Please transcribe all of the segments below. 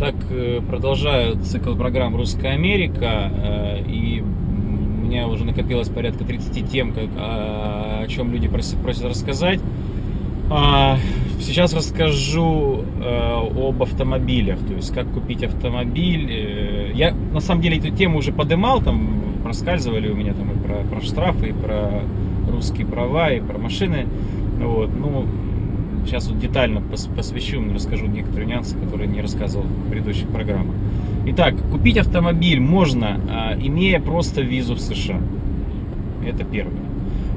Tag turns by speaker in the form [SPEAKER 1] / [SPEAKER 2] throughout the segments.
[SPEAKER 1] так э, продолжаю цикл программ «Русская Америка», э, и у меня уже накопилось порядка 30 тем, как, о, о чем люди просят, просят рассказать. А, Сейчас расскажу э, об автомобилях, то есть как купить автомобиль. Я на самом деле эту тему уже подымал, там проскальзывали у меня там и про, про штрафы, и про русские права, и про машины. Вот, ну, сейчас вот детально пос- посвящу, расскажу некоторые нюансы, которые не рассказывал в предыдущих программах. Итак, купить автомобиль можно, а, имея просто визу в США. Это первое.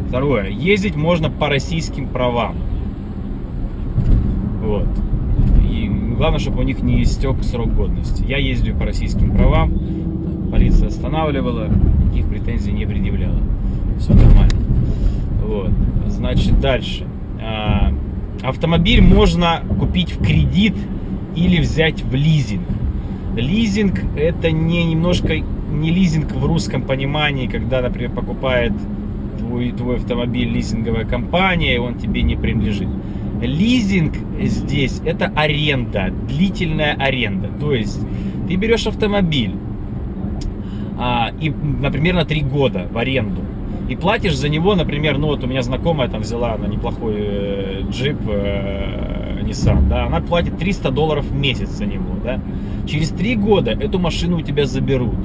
[SPEAKER 1] Второе. Ездить можно по российским правам. Вот. И главное, чтобы у них не истек срок годности. Я ездил по российским правам, полиция останавливала, никаких претензий не предъявляла. Все нормально. Вот. Значит, дальше. Автомобиль можно купить в кредит или взять в лизинг. Лизинг это не немножко не лизинг в русском понимании, когда, например, покупает твой, твой автомобиль лизинговая компания, и он тебе не принадлежит. Лизинг здесь это аренда, длительная аренда. То есть ты берешь автомобиль а, и, например, на три года в аренду. И платишь за него, например, ну вот у меня знакомая там взяла на неплохой э, джип э, Nissan, да, она платит 300 долларов в месяц за него, да. Через три года эту машину у тебя заберут.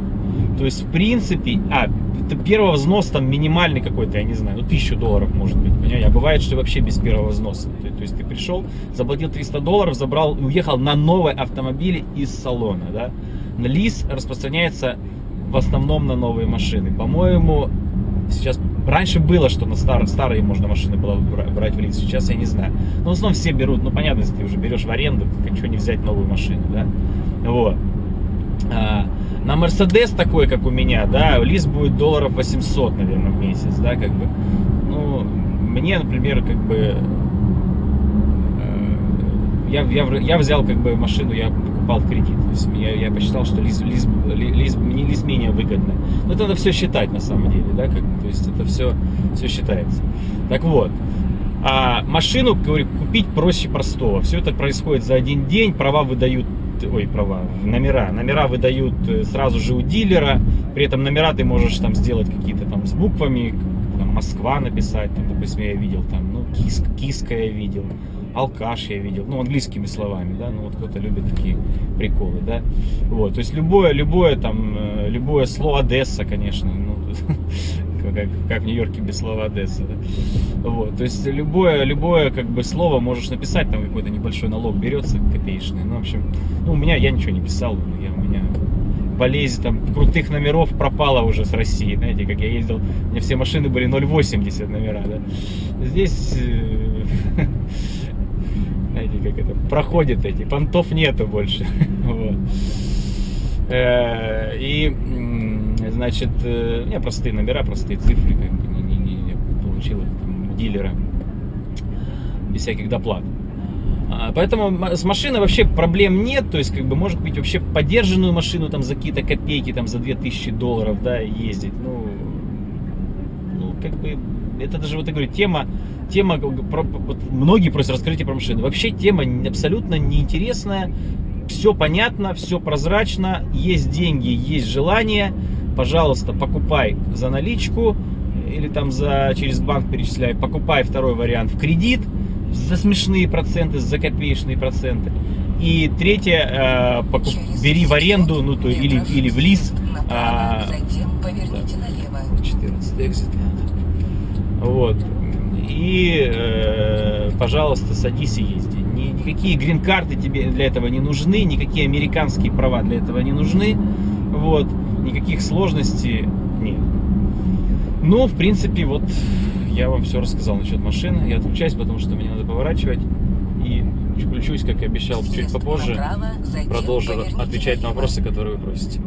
[SPEAKER 1] То есть, в принципе, а, это первый взнос там минимальный какой-то, я не знаю, ну, тысячу долларов может быть, понимаете? А бывает, что вообще без первого взноса. То, то есть, ты пришел, заплатил 300 долларов, забрал уехал на новый автомобиль из салона, да. Лиз распространяется в основном на новые машины. По-моему, сейчас раньше было, что на старые, старые можно машины было бра- брать в лиз, сейчас я не знаю. Но в основном все берут, ну понятно, если ты уже берешь в аренду, то чего не взять новую машину, да. Вот. А, на Мерседес такой, как у меня, да, лиз будет долларов 800, наверное, в месяц, да, как бы. Ну, мне, например, как бы э, я, я, я взял как бы машину, я покупал в кредит. То есть я, я посчитал, что лиз, лиз, ли- лиз, мне лиз менее выгодно. Но это надо все считать на самом деле, да, как, то есть это все, все считается. Так вот, а машину, говорю, купить проще простого. Все это происходит за один день, права выдают, ой, права, номера, номера выдают э, сразу же у дилера. При этом номера ты можешь там сделать какие-то там с буквами, там, Москва написать, там, допустим, я видел там, ну, кис, киска я видел, алкаш я видел, ну, английскими словами, да, ну, вот кто-то любит такие приколы, да, вот, то есть любое, любое там, э, любое слово Одесса, конечно, ну, как, как в Нью-Йорке без слова Одесса, да? вот, то есть любое, любое, как бы, слово можешь написать, там какой-то небольшой налог берется копеечный, ну, в общем, ну, у меня, я ничего не писал, я, у меня болезнь там крутых номеров пропала уже с России. Знаете, как я ездил, у меня все машины были 0,80 номера, да. Здесь, э, знаете, как это, проходит эти, понтов нету больше. Э, И, значит, э, меня простые номера, простые цифры, как бы, не, не, не, получил там дилера без всяких доплат. А, Поэтому с машиной вообще проблем нет, то есть как бы может быть вообще подержанную машину там за какие-то копейки, там за 2000 долларов, да, ездить, ну, ну как бы это даже вот я говорю тема, тема про- вот многие просят раскрытие про машины, вообще тема абсолютно неинтересная, все понятно, все прозрачно, есть деньги, есть желание, пожалуйста, покупай за наличку или там за через банк перечисляй, покупай второй вариант в кредит за смешные проценты, за копеечные проценты. И третье, э, покуп- бери в аренду, ну то или, или в
[SPEAKER 2] поверните налево.
[SPEAKER 1] 14 экзит. Вот. И, э, пожалуйста, садись и езди. Ни- никакие грин-карты тебе для этого не нужны, никакие американские права для этого не нужны. Вот. Никаких сложностей нет. Ну, в принципе, вот я вам все рассказал насчет машины. Я отключаюсь, потому что мне надо поворачивать. И включусь, как и обещал, чуть попозже. Продолжу отвечать на вопросы, которые вы просите.